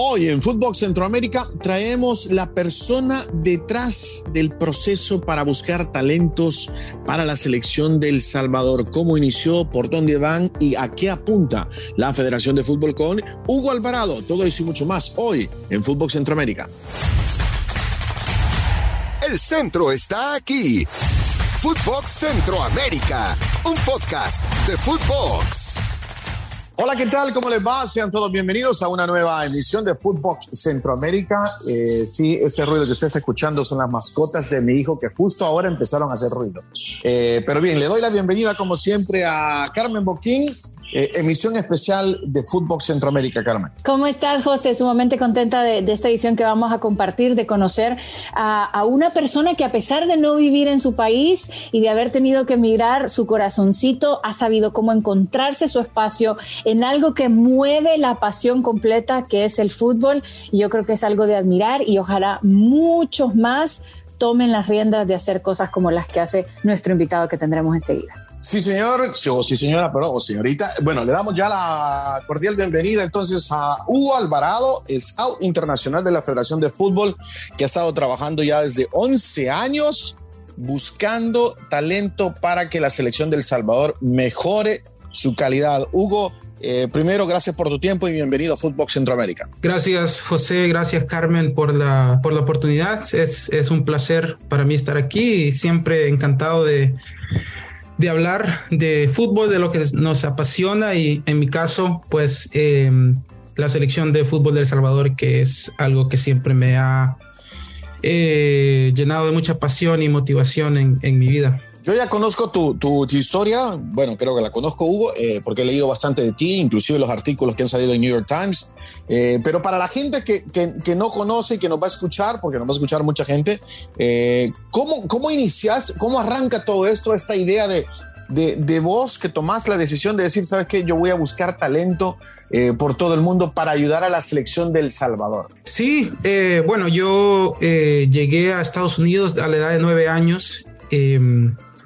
Hoy en Fútbol Centroamérica traemos la persona detrás del proceso para buscar talentos para la selección del Salvador. ¿Cómo inició? ¿Por dónde van? ¿Y a qué apunta la Federación de Fútbol con Hugo Alvarado? Todo eso y mucho más hoy en Fútbol Centroamérica. El centro está aquí. Footbox Centroamérica, un podcast de Footbox. Hola, ¿qué tal? ¿Cómo les va? Sean todos bienvenidos a una nueva emisión de Footbox Centroamérica. Eh, sí, ese ruido que ustedes escuchando son las mascotas de mi hijo que justo ahora empezaron a hacer ruido. Eh, pero bien, le doy la bienvenida como siempre a Carmen Boquín, eh, emisión especial de Fútbol Centroamérica, Carmen. ¿Cómo estás, José? Sumamente contenta de, esta edición que vamos a compartir, de conocer a, una persona que a pesar de no vivir en su país y de haber tenido que emigrar, su corazoncito ha sabido cómo encontrarse su espacio en algo que mueve la pasión completa, que es el fútbol. Y yo creo que es algo de admirar y ojalá muchos más tomen las riendas de hacer cosas como las que hace nuestro invitado que tendremos enseguida. Sí, señor, o sí, señora, pero o señorita. Bueno, le damos ya la cordial bienvenida entonces a Hugo Alvarado, scout internacional de la Federación de Fútbol, que ha estado trabajando ya desde 11 años buscando talento para que la selección del Salvador mejore su calidad. Hugo, eh, primero, gracias por tu tiempo y bienvenido a Fútbol Centroamérica. Gracias, José. Gracias, Carmen, por la, por la oportunidad. Es, es un placer para mí estar aquí y siempre encantado de de hablar de fútbol, de lo que nos apasiona y en mi caso, pues em, la selección de fútbol de El Salvador, que es algo que siempre me ha eh, llenado de mucha pasión y motivación en, en mi vida. Yo ya conozco tu, historia, bueno, creo que la conozco, Hugo, eh, porque he leído bastante de ti, inclusive los artículos que han salido en New York Times. Eh, pero para la gente que, no conoce y que nos va a escuchar, porque nos va a escuchar mucha gente, eh, ¿cómo, ¿cómo inicias, cómo arranca todo esto, esta idea de, de, de vos que tomás la decisión de decir, ¿sabes qué? Yo voy a buscar talento por todo el mundo para ayudar a la selección del Salvador. Sí, bueno, yo llegué a Estados Unidos a la edad de nueve años.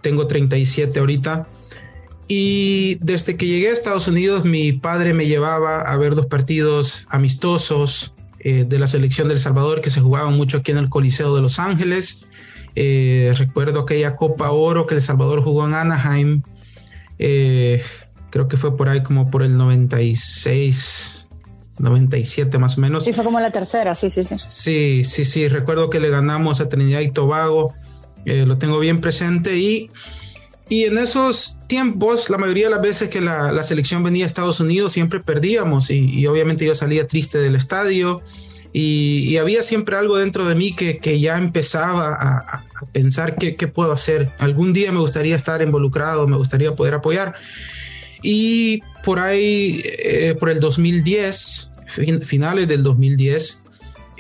Tengo 37 ahorita. Y desde que llegué a Estados Unidos, mi padre me llevaba a ver dos partidos amistosos eh, de la selección del Salvador que se jugaban mucho aquí en el Coliseo de Los Ángeles. Eh, recuerdo aquella Copa Oro que El Salvador jugó en Anaheim. Eh, creo que fue por ahí como por el 96, 97 más o menos. Sí, fue como la tercera, sí, sí, sí. Sí, sí, sí. Recuerdo que le ganamos a Trinidad y Tobago. Eh, lo tengo bien presente y, y en esos tiempos, la mayoría de las veces que la, la selección venía a Estados Unidos, siempre perdíamos y, obviamente yo salía triste del estadio y, había siempre algo dentro de mí que, que ya empezaba a, pensar qué, qué, puedo hacer. Algún día me gustaría estar involucrado, me gustaría poder apoyar. Y por ahí, eh, por el 2010, finales del 2010,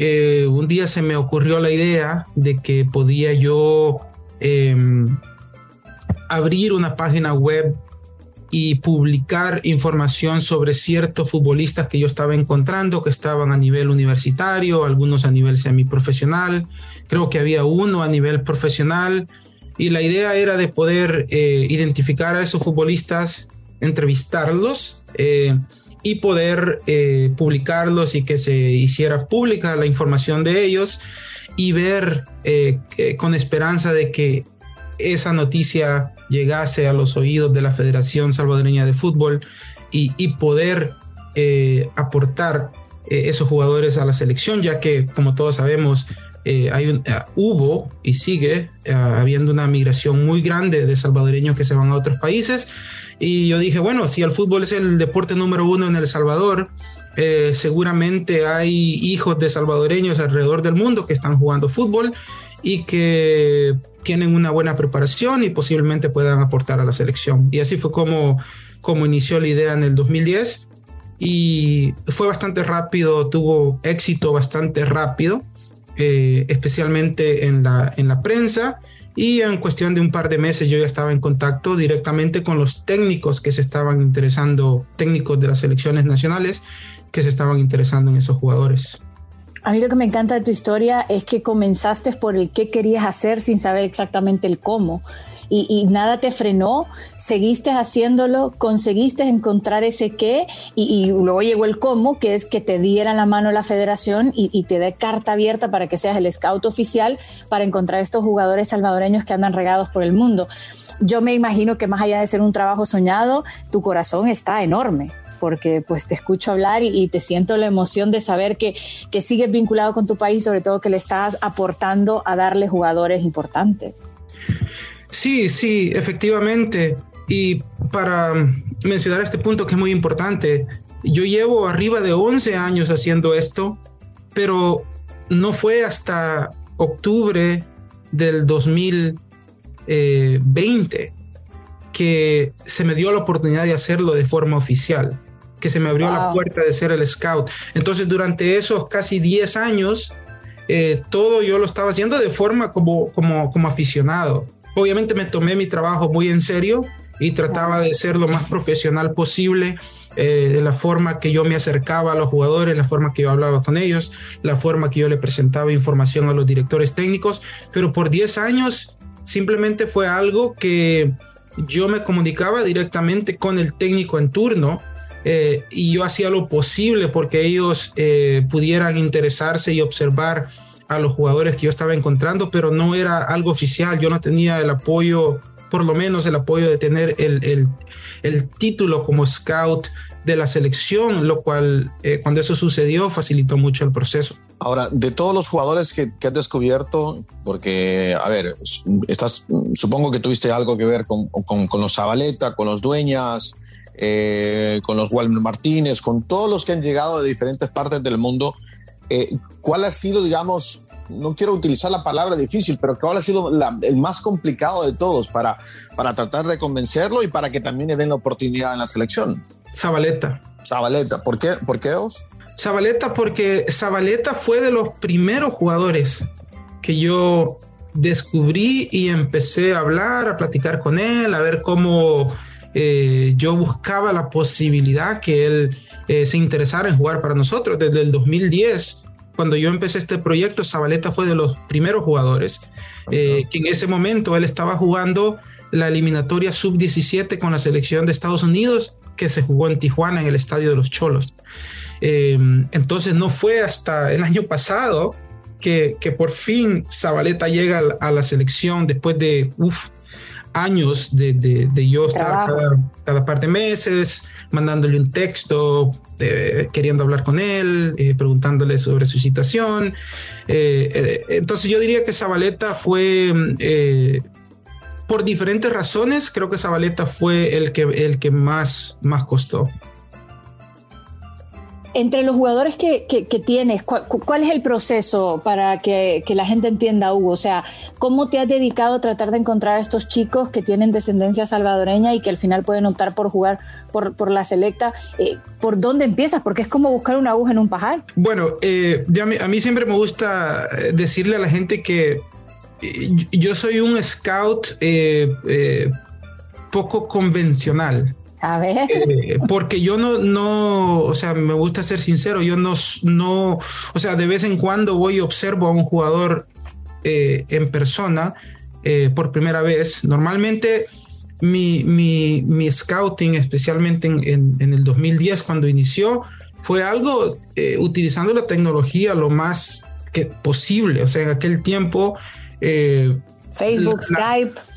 eh, un día se me ocurrió la idea de que podía yo em, abrir una página web y publicar información sobre ciertos futbolistas que yo estaba encontrando, que estaban a nivel universitario, algunos a nivel semiprofesional, creo que había uno a nivel profesional, y la idea era de poder eh, identificar a esos futbolistas, entrevistarlos, eh, y poder eh, publicarlos y que se hiciera pública la información de ellos y ver eh, con esperanza de que esa noticia llegase a los oídos de la Federación Salvadoreña de Fútbol y, poder eh, aportar esos jugadores a la selección, ya que como todos sabemos hay hubo y sigue habiendo una migración muy grande de salvadoreños que se van a otros países y yo dije, bueno, si el fútbol es el deporte número uno en El Salvador, eh, seguramente hay hijos de salvadoreños alrededor del mundo que están jugando fútbol y que tienen una buena preparación y posiblemente puedan aportar a la selección. Y así fue como, como inició la idea en el 2010 y fue bastante rápido, tuvo éxito bastante rápido, eh, especialmente en la, en la prensa y en cuestión de un par de meses yo ya estaba en contacto directamente con los técnicos que se estaban interesando, técnicos de las selecciones nacionales que se estaban interesando en esos jugadores. A mí lo que me encanta de tu historia es que comenzaste por el qué querías hacer sin saber exactamente el cómo. Y, nada te frenó, seguiste haciéndolo, conseguiste encontrar ese qué y, luego llegó el cómo, que es que te diera la mano la federación y, te dé carta abierta para que seas el scout oficial para encontrar estos jugadores salvadoreños que andan regados por el mundo. Yo me imagino que más allá de ser un trabajo soñado, tu corazón está enorme porque pues te escucho hablar y, te siento la emoción de saber que, que sigues vinculado con tu país, sobre todo que le estás aportando a darle jugadores importantes. Sí, sí, efectivamente. Y para mencionar este punto que es muy importante, yo llevo arriba de 11 años haciendo esto, pero no fue hasta octubre del 2020 que se me dio la oportunidad de hacerlo de forma oficial que se me abrió la puerta de ser el scout. Entonces, durante esos casi 10 años, eh, todo yo lo estaba haciendo de forma como, como, como aficionado. Obviamente me tomé mi trabajo muy en serio y trataba de ser lo más profesional posible, eh, de la forma que yo me acercaba a los jugadores, la forma que yo hablaba con ellos, la forma que yo le presentaba información a los directores técnicos, pero por 10 años simplemente fue algo que yo me comunicaba directamente con el técnico en turno eh, y yo hacía lo posible porque ellos eh, pudieran interesarse y observar a los jugadores que yo estaba encontrando, pero no era algo oficial, yo no tenía el apoyo, por lo menos el apoyo de tener el, el, título como scout de la selección, lo cual eh, cuando eso sucedió facilitó mucho el proceso. Ahora, de todos los jugadores que, que, has descubierto, porque, a ver, estás, supongo que tuviste algo que ver con, con, con los Zabaleta, con los Dueñas, eh, con los Walmer Martínez, con todos los que han llegado de diferentes partes del mundo, eh, ¿cuál ha sido, digamos, no quiero utilizar la palabra difícil, pero cuál ha sido el más complicado de todos para, para tratar de convencerlo y para que también le den la oportunidad en la selección? Zabaleta. Zabaleta, ¿por qué, ¿por qué dos? Zabaleta porque Zabaleta fue de los primeros jugadores que yo descubrí y empecé a hablar, a platicar con él, a ver cómo eh, yo buscaba la posibilidad que él eh, se interesara en jugar para nosotros. Desde el 2010, cuando yo empecé este proyecto, Zabaleta fue de los primeros jugadores. Eh, en ese momento él estaba jugando la eliminatoria sub-17 con la selección de Estados Unidos que se jugó en Tijuana en el Estadio de los Cholos. entonces no fue hasta el año pasado que, que por fin Zabaleta llega a la, selección después de años de, de, yo estar cada, par de meses mandándole un texto, queriendo hablar con él, eh, preguntándole sobre su situación. Eh, eh, entonces yo diría que Zabaleta fue, por diferentes razones, creo que Zabaleta fue el que, el que más, más costó. Entre los jugadores que, tienes, ¿cuál, es el proceso para que, la gente entienda, Hugo? O sea, ¿cómo te has dedicado a tratar de encontrar a estos chicos que tienen descendencia salvadoreña y que al final pueden optar por jugar por, la selecta? Eh, ¿Por dónde empiezas? Porque es como buscar una aguja en un pajar. Bueno, eh, a, mí, siempre me gusta eh, decirle a la gente que yo soy un scout poco convencional. A ver. Eh, porque yo no, no, o sea, me gusta ser sincero, yo no, no, o sea, de vez en cuando voy y observo a un jugador eh, en persona eh, por primera vez. Normalmente mi, mi, mi scouting, especialmente en, en, el 2010 cuando inició, fue algo utilizando la tecnología lo más que posible. O sea, en aquel tiempo... Facebook, Skype.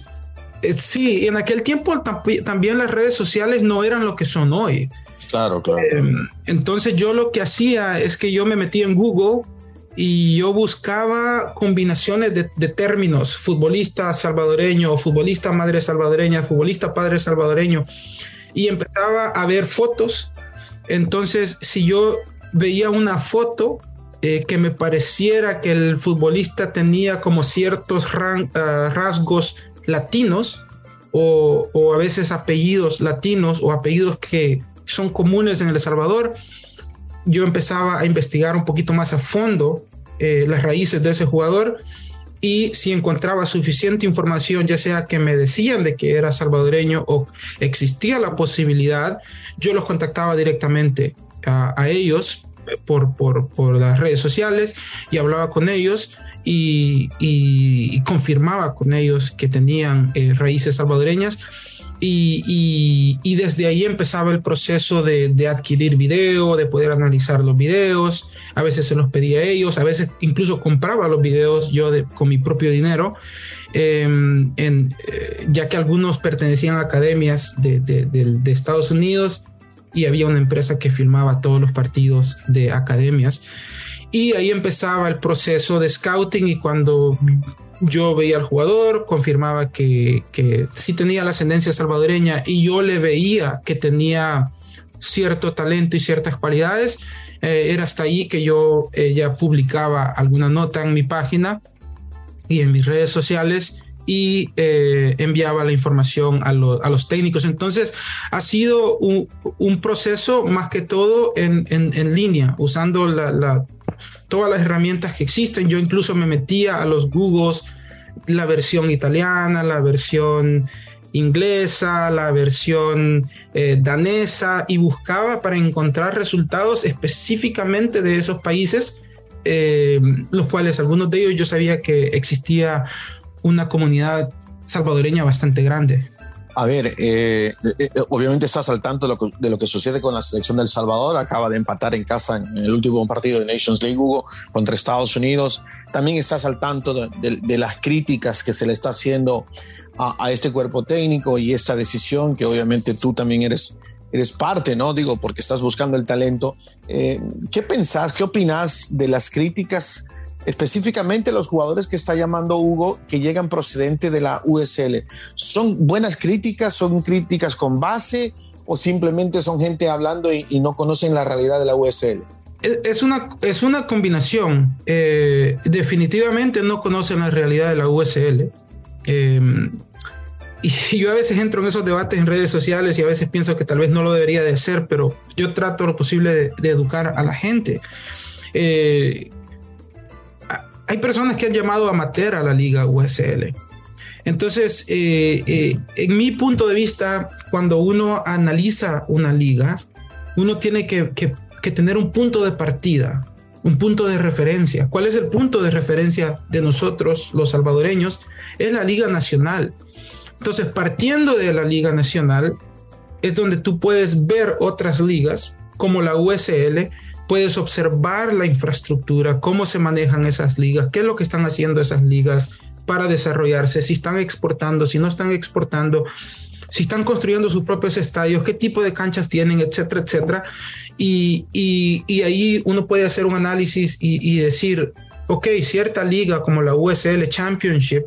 Eh, sí, en aquel tiempo también las redes sociales no eran lo que son hoy. Claro, claro. Em, entonces yo lo que hacía es que yo me metía en Google y yo buscaba combinaciones de, términos, futbolista salvadoreño, futbolista madre salvadoreña, futbolista padre salvadoreño, y empezaba a ver fotos. Entonces, si yo veía una foto eh, que me pareciera que el futbolista tenía como ciertos ah, rasgos latinos o, a veces apellidos latinos o apellidos que son comunes en El Salvador, yo empezaba a investigar un poquito más a fondo eh, las raíces de ese jugador y si encontraba suficiente información, ya sea que me decían de que era salvadoreño o existía la posibilidad, yo los contactaba directamente a, ellos por, por, por, las redes sociales y hablaba con ellos y, confirmaba con ellos que tenían eh, raíces salvadoreñas. Y, desde ahí empezaba el proceso de, adquirir video, de poder analizar los videos. A veces se los pedía a ellos, a veces incluso compraba los videos yo con mi propio dinero, em, eh, ya que algunos pertenecían a academias de, de Estados Unidos y había una empresa que filmaba todos los partidos de academias. Y ahí empezaba el proceso de scouting y cuando yo veía al jugador, confirmaba que, que sí tenía la ascendencia salvadoreña y yo le veía que tenía cierto talento y ciertas cualidades, eh, era hasta ahí que yo eh, ya publicaba alguna nota en mi página y en mis redes sociales y eh, enviaba la información a, a, los técnicos. Entonces ha sido un, un proceso más que todo en, en, en línea, usando la, la, todas las herramientas que existen. Yo incluso me metía a los Googles, la versión italiana, la versión inglesa, la versión eh, danesa y buscaba para encontrar resultados específicamente de esos países, eh, los cuales algunos de ellos yo sabía que existía una comunidad salvadoreña bastante grande. A ver, eh, eh, eh, obviamente estás al tanto de lo, que, sucede con la selección del Salvador. Acaba de empatar en casa en, el último partido de Nations League, Hugo, contra Estados Unidos. También estás al tanto de, las críticas que se le está haciendo a, este cuerpo técnico y esta decisión, que obviamente tú también eres, eres parte, ¿no? Digo, porque estás buscando el talento. ¿Qué pensás, qué opinás de las críticas específicamente los jugadores que está llamando Hugo que llegan procedente de la USL. ¿Son buenas críticas? ¿Son críticas con base? ¿O simplemente son gente hablando y, no conocen la realidad de la USL? Es una, es una combinación. Eh, definitivamente no conocen la realidad de la USL. Em, y yo a veces entro en esos debates en redes sociales y a veces pienso que tal vez no lo debería de hacer, pero yo trato lo posible de, educar a la gente. Eh, hay personas que han llamado amateur a la liga USL. Entonces, eh, eh, en mi punto de vista, cuando uno analiza una liga, uno tiene que, tener un punto de partida, un punto de referencia. ¿Cuál es el punto de referencia de nosotros, los salvadoreños? Es la Liga Nacional. Entonces, partiendo de la Liga Nacional, es donde tú puedes ver otras ligas como la USL puedes observar la infraestructura, cómo se manejan esas ligas, qué es lo que están haciendo esas ligas para desarrollarse, si están exportando, si no están exportando, si están construyendo sus propios estadios, qué tipo de canchas tienen, etcétera, etcétera. Y, y, ahí uno puede hacer un análisis y, y decir, ok, cierta liga como la USL Championship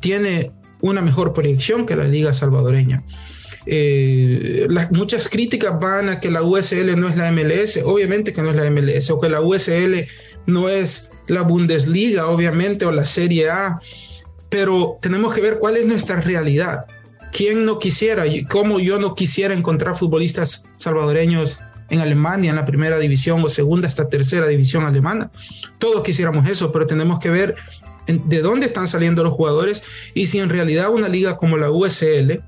tiene una mejor proyección que la liga salvadoreña. Eh, las, muchas críticas van a que la USL no es la MLS, obviamente que no es la MLS, o que la USL no es la Bundesliga, obviamente, o la Serie A, pero tenemos que ver cuál es nuestra realidad. ¿Quién no quisiera, cómo yo no quisiera encontrar futbolistas salvadoreños en Alemania, en la primera división o segunda hasta tercera división alemana? Todos quisiéramos eso, pero tenemos que ver de dónde están saliendo los jugadores y si en realidad una liga como la USL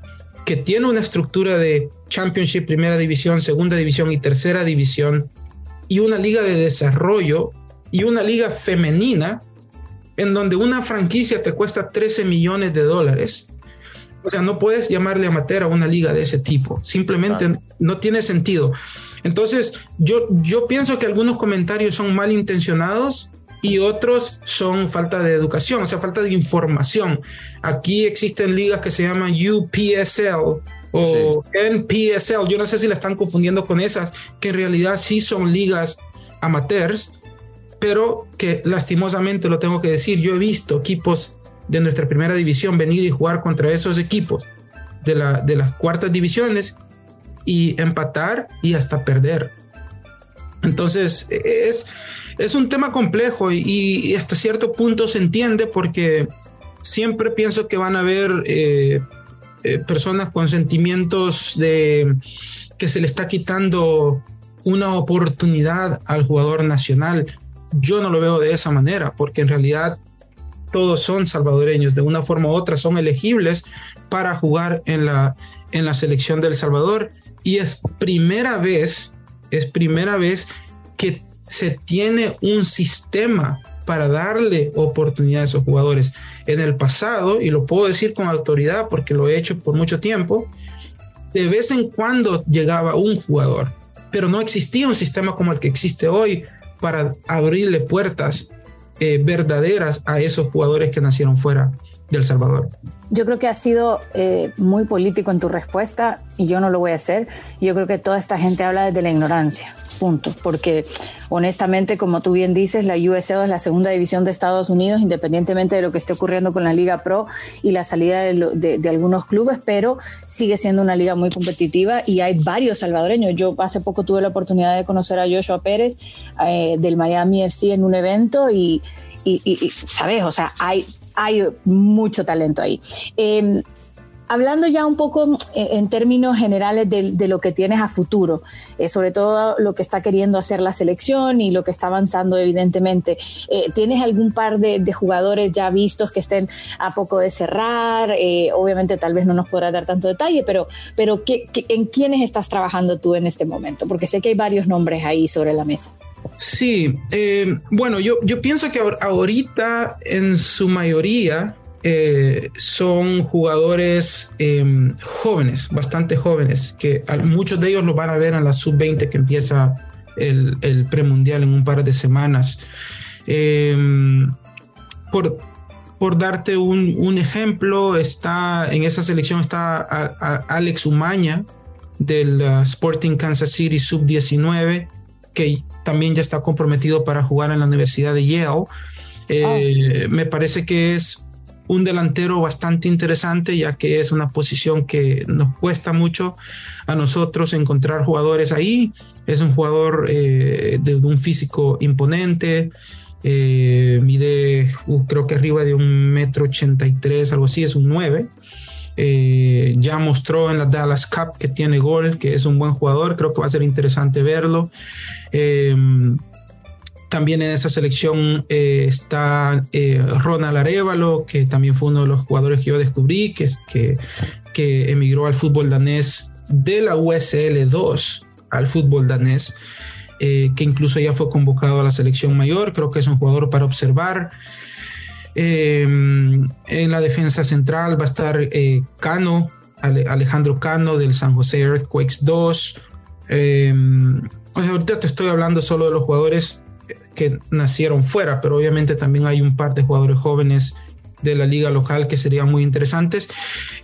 que tiene una estructura de Championship, Primera División, Segunda División y Tercera División, y una liga de desarrollo y una liga femenina, en donde una franquicia te cuesta 13 millones de dólares. O sea, no puedes llamarle amateur a una liga de ese tipo. Simplemente no tiene sentido. Entonces, yo, yo pienso que algunos comentarios son malintencionados y otros son falta de educación, o sea, falta de información. Aquí existen ligas que se llaman UPSL o NPSL, yo no sé si la están confundiendo con esas, que en realidad sí son ligas amateurs, pero que lastimosamente lo tengo que decir, yo he visto equipos de nuestra primera división venir y jugar contra esos equipos de, la, de las cuartas divisiones y empatar y hasta perder. Entonces, es, es un tema complejo y, hasta cierto punto se entiende porque siempre pienso que van a haber eh, eh, personas con sentimientos de que se le está quitando una oportunidad al jugador nacional. Yo no lo veo de esa manera porque en realidad todos son salvadoreños, de una forma u otra son elegibles para jugar en la, en la selección del Salvador y es primera vez, es primera vez que se tiene un sistema para darle oportunidad a esos jugadores. En el pasado, y lo puedo decir con autoridad porque lo he hecho por mucho tiempo, de vez en cuando llegaba un jugador, pero no existía un sistema como el que existe hoy para abrirle puertas eh, verdaderas a esos jugadores que nacieron fuera del Salvador. Yo creo que has sido eh, muy político en tu respuesta y yo no lo voy a hacer. Yo creo que toda esta gente habla desde la ignorancia, punto. Porque honestamente, como tú bien dices, la USL es la segunda división de Estados Unidos, independientemente de lo que esté ocurriendo con la Liga Pro y la salida de, algunos clubes, pero sigue siendo una liga muy competitiva y hay varios salvadoreños. Yo hace poco tuve la oportunidad de conocer a Joshua Pérez eh, del Miami FC en un evento y, y, y, ¿sabes? O sea, hay hay mucho talento ahí. Em, hablando ya un poco eh, en términos generales de, lo que tienes a futuro, eh, sobre todo lo que está queriendo hacer la selección y lo que está avanzando evidentemente, eh, ¿tienes algún par de, jugadores ya vistos que estén a poco de cerrar? obviamente tal vez no nos podrás dar tanto detalle, pero, pero en quiénes estás trabajando tú en este momento? Porque sé que hay varios nombres ahí sobre la mesa. Sí, eh, bueno, yo, yo pienso que ahorita en su mayoría eh, son jugadores em, jóvenes, bastante jóvenes, que muchos de ellos lo van a ver en la sub-20 que empieza el, premundial en un par de semanas. Em, por, por darte un, ejemplo, está en esa selección está Alex Umaña del uh, Sporting Kansas City sub-19, que también ya está comprometido para jugar en la Universidad de Yale. Eh, ah. Me parece que es un delantero bastante interesante, ya que es una posición que nos cuesta mucho a nosotros encontrar jugadores ahí. Es un jugador eh, de un físico imponente, eh, mide uh, creo que arriba de un metro ochenta y tres, algo así, es un 9. Ya mostró en la Dallas Cup que tiene gol, que es un buen jugador, creo que va a ser interesante verlo. Em, también en esa selección eh, está eh, Ronald Arevalo, que también fue uno de los jugadores que yo descubrí, que, emigró al fútbol danés de la USL 2 al fútbol danés, eh, que incluso ya fue convocado a la selección mayor. Creo que es un jugador para observar. Em, en la defensa central va a estar Cano, Alejandro Cano del San José Earthquakes 2 ahorita te estoy hablando solo de los jugadores que nacieron fuera, pero obviamente también hay un par de jugadores jóvenes de la liga local que serían muy interesantes.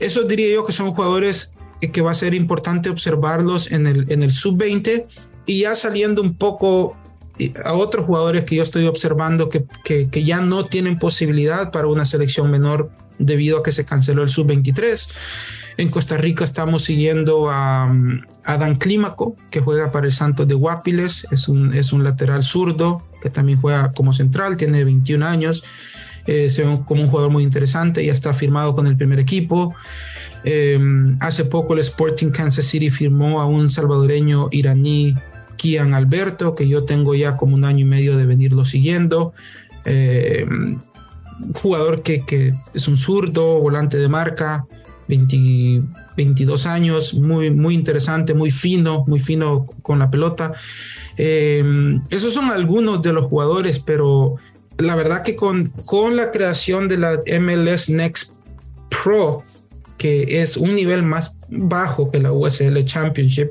Eso diría yo que son jugadores que va a ser importante observarlos en el, en el sub-20 y ya saliendo un poco a otros jugadores que yo estoy observando que, que, ya no tienen posibilidad para una selección menor debido a que se canceló el sub-23. En Costa Rica estamos siguiendo a, Dan Clímaco, que juega para el Santos de Guapiles, es un, es un lateral zurdo que también juega como central, tiene 21 años, eh, se ve como un jugador muy interesante, ya está firmado con el primer equipo. Em, hace poco el Sporting Kansas City firmó a un salvadoreño iraní, Alberto, que yo tengo ya como un año y medio de venirlo siguiendo. Eh, jugador que, es un zurdo, volante de marca, 22 años, muy, muy interesante, muy fino, muy fino con la pelota. Eh, esos son algunos de los jugadores, pero la verdad que con, con la creación de la MLS Next Pro, que es un nivel más bajo que la USL Championship,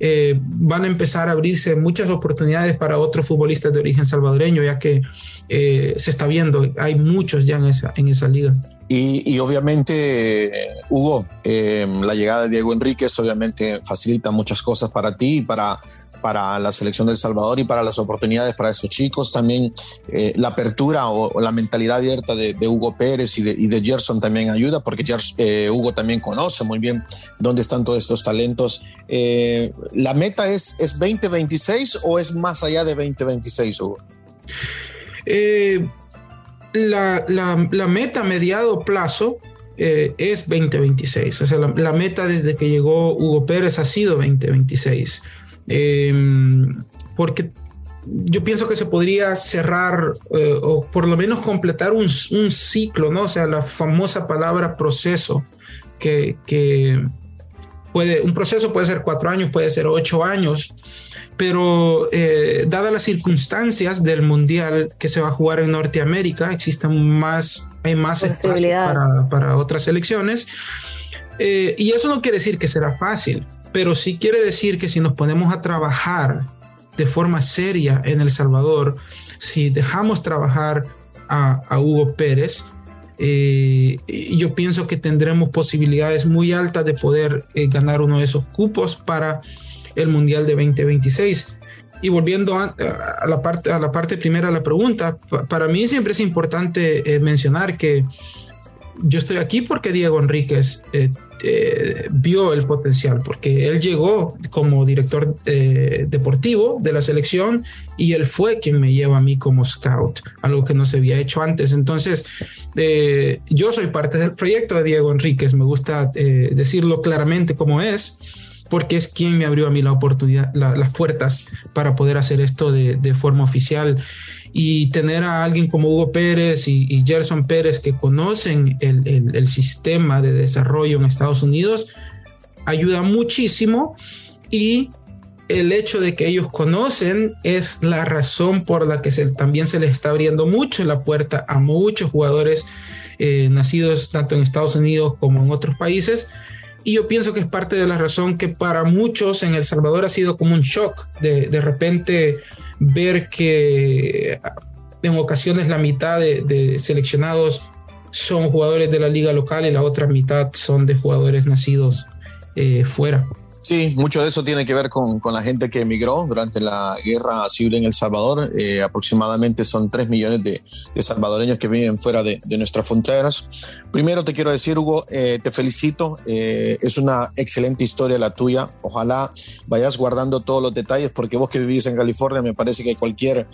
eh, van a empezar a abrirse muchas oportunidades para otros futbolistas de origen salvadoreño, ya que eh, se está viendo, hay muchos ya en esa, en esa liga. Y, obviamente, Hugo, em, la llegada de Diego Enríquez obviamente facilita muchas cosas para ti y para, para la selección del Salvador y para las oportunidades para esos chicos. También eh, la apertura o, la mentalidad abierta de, Hugo Pérez y de, y de, Gerson también ayuda, porque eh, Hugo también conoce muy bien dónde están todos estos talentos. Eh, ¿La meta es, es 2026 o es más allá de 2026, Hugo? la, la, meta a mediado plazo es 2026. O sea, la, meta desde que llegó Hugo Pérez ha sido 2026. Em, porque yo pienso que se podría cerrar eh, o por lo menos completar un, un, ciclo, ¿no? O sea, la famosa palabra proceso que, que, puede, un proceso puede ser cuatro años, puede ser ocho años, pero eh, dadas las circunstancias del mundial que se va a jugar en Norteamérica, existen más, hay más para, para, otras elecciones. Eh, y eso no quiere decir que será fácil, pero sí quiere decir que si nos ponemos a trabajar de forma seria en El Salvador, si dejamos trabajar a, Hugo Pérez, eh, yo pienso que tendremos posibilidades muy altas de poder ganar uno de esos cupos para el Mundial de 2026. Y volviendo a, la, parte, a la parte primera de la pregunta, para mí siempre es importante eh, mencionar que yo estoy aquí porque Diego Enríquez eh, eh, vio el potencial, porque él llegó como director deportivo de la selección y él fue quien me lleva a mí como scout, algo que no se había hecho antes. Entonces, yo soy parte del proyecto de Diego Enríquez, me gusta decirlo claramente como es porque es quien me abrió a mí la oportunidad, las puertas para poder hacer esto de, forma oficial. Y tener a alguien como Hugo Pérez y, Gerson Pérez que conocen el, sistema de desarrollo en Estados Unidos ayuda muchísimo y el hecho de que ellos conocen es la razón por la que también se les está abriendo mucho la puerta a muchos jugadores eh, nacidos tanto en Estados Unidos como en otros países y yo pienso que es parte de la razón que para muchos en El Salvador ha sido como un shock de, de repente ver que en ocasiones la mitad de, seleccionados son jugadores de la liga local y la otra mitad son de jugadores nacidos eh, fuera. Sí, mucho de eso tiene que ver con, con, la gente que emigró durante la guerra civil en El Salvador. Eh, aproximadamente son 3 millones de, de, salvadoreños que viven fuera de, de, nuestras fronteras. Primero te quiero decir, Hugo, eh, te felicito. Eh, es una excelente historia la tuya. Ojalá vayas guardando todos los detalles porque vos que vivís en California, me parece que cualquier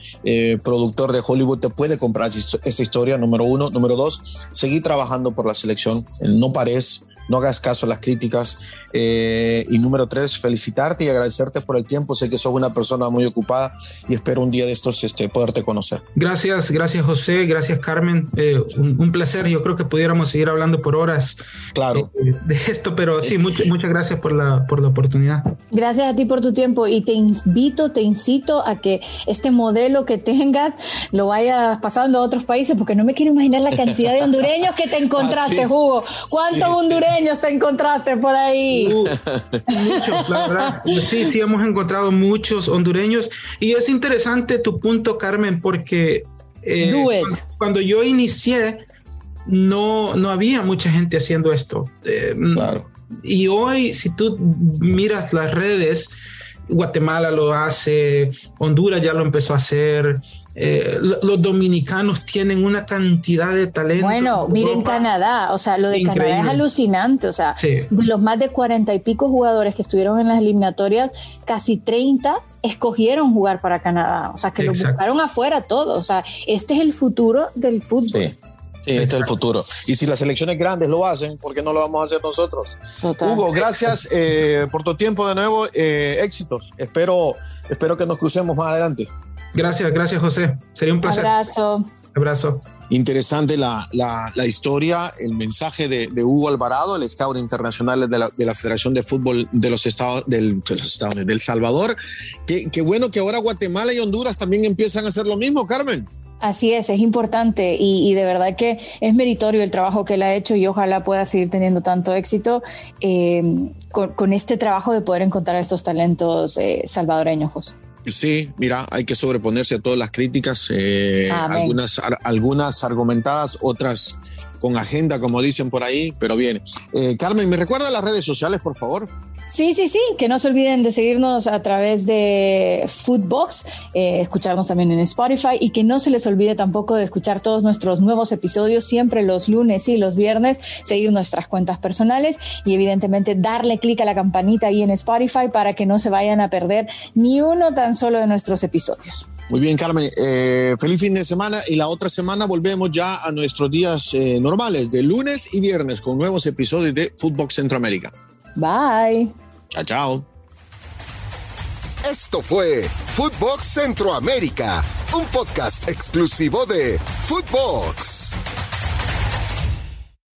productor de Hollywood te puede comprar esta historia, número uno. Número dos, seguí trabajando por la selección. No pares no hagas caso a las críticas. Eh, y número tres, felicitarte y agradecerte por el tiempo. Sé que sos una persona muy ocupada y espero un día de estos este, poderte conocer. Gracias, gracias José, gracias Carmen. Eh, un, placer. Yo creo que pudiéramos seguir hablando por horas claro. Eh, de esto, pero sí, muchas muchas gracias por la, por la oportunidad. Gracias a ti por tu tiempo y te invito, te incito a que este modelo que tengas lo vayas pasando a otros países porque no me quiero imaginar la cantidad de hondureños que te encontraste, ah, Hugo. ¿Cuántos hondureños? Te encontraste por ahí? Uh, muchos, la verdad. Sí, sí, hemos encontrado muchos hondureños. Y es interesante tu punto, Carmen, porque eh, cuando, yo inicié, no, no había mucha gente haciendo esto. Eh, y hoy, si tú miras las redes, Guatemala lo hace, Honduras ya lo empezó a hacer, eh, los dominicanos tienen una cantidad de talento. Bueno, miren Canadá, o sea, lo de Canadá es alucinante, o sea, de los más de cuarenta y pico jugadores que estuvieron en las eliminatorias, casi 30 escogieron jugar para Canadá, o sea, que lo buscaron afuera todos, o sea, este es el futuro del fútbol. Sí. este es el futuro. Y si las selecciones grandes lo hacen, ¿por qué no lo vamos a hacer nosotros? Hugo, gracias eh, por tu tiempo de nuevo. Eh, éxitos. Espero, espero que nos crucemos más adelante. Gracias, gracias José. Sería un placer. Abrazo. Abrazo. Interesante la, la, la, historia, el mensaje de, de, Hugo Alvarado, el scout internacional de la, de la Federación de Fútbol de los Estados, del, de los estados del Salvador. Qué, qué bueno que ahora Guatemala y Honduras también empiezan a hacer lo mismo, Carmen. Así es, es importante y, y, de verdad que es meritorio el trabajo que él ha hecho y ojalá pueda seguir teniendo tanto éxito eh, con, con, este trabajo de poder encontrar estos talentos eh, salvadoreños, José. Sí, mira, hay que sobreponerse a todas las críticas, eh, algunas, algunas argumentadas, otras con agenda, como dicen por ahí, pero bien. Eh, Carmen, ¿me recuerda las redes sociales, por favor? Sí, sí, sí, que no se olviden de seguirnos a través de Foodbox, eh, escucharnos también en Spotify y que no se les olvide tampoco de escuchar todos nuestros nuevos episodios siempre los lunes y los viernes, seguir nuestras cuentas personales y evidentemente darle clic a la campanita ahí en Spotify para que no se vayan a perder ni uno tan solo de nuestros episodios. Muy bien, Carmen. Eh, feliz fin de semana y la otra semana volvemos ya a nuestros días eh, normales de lunes y viernes con nuevos episodios de Footbox Centroamérica. Bye. Chao, chao. Esto fue Footbox Centroamérica, un podcast exclusivo de Footbox.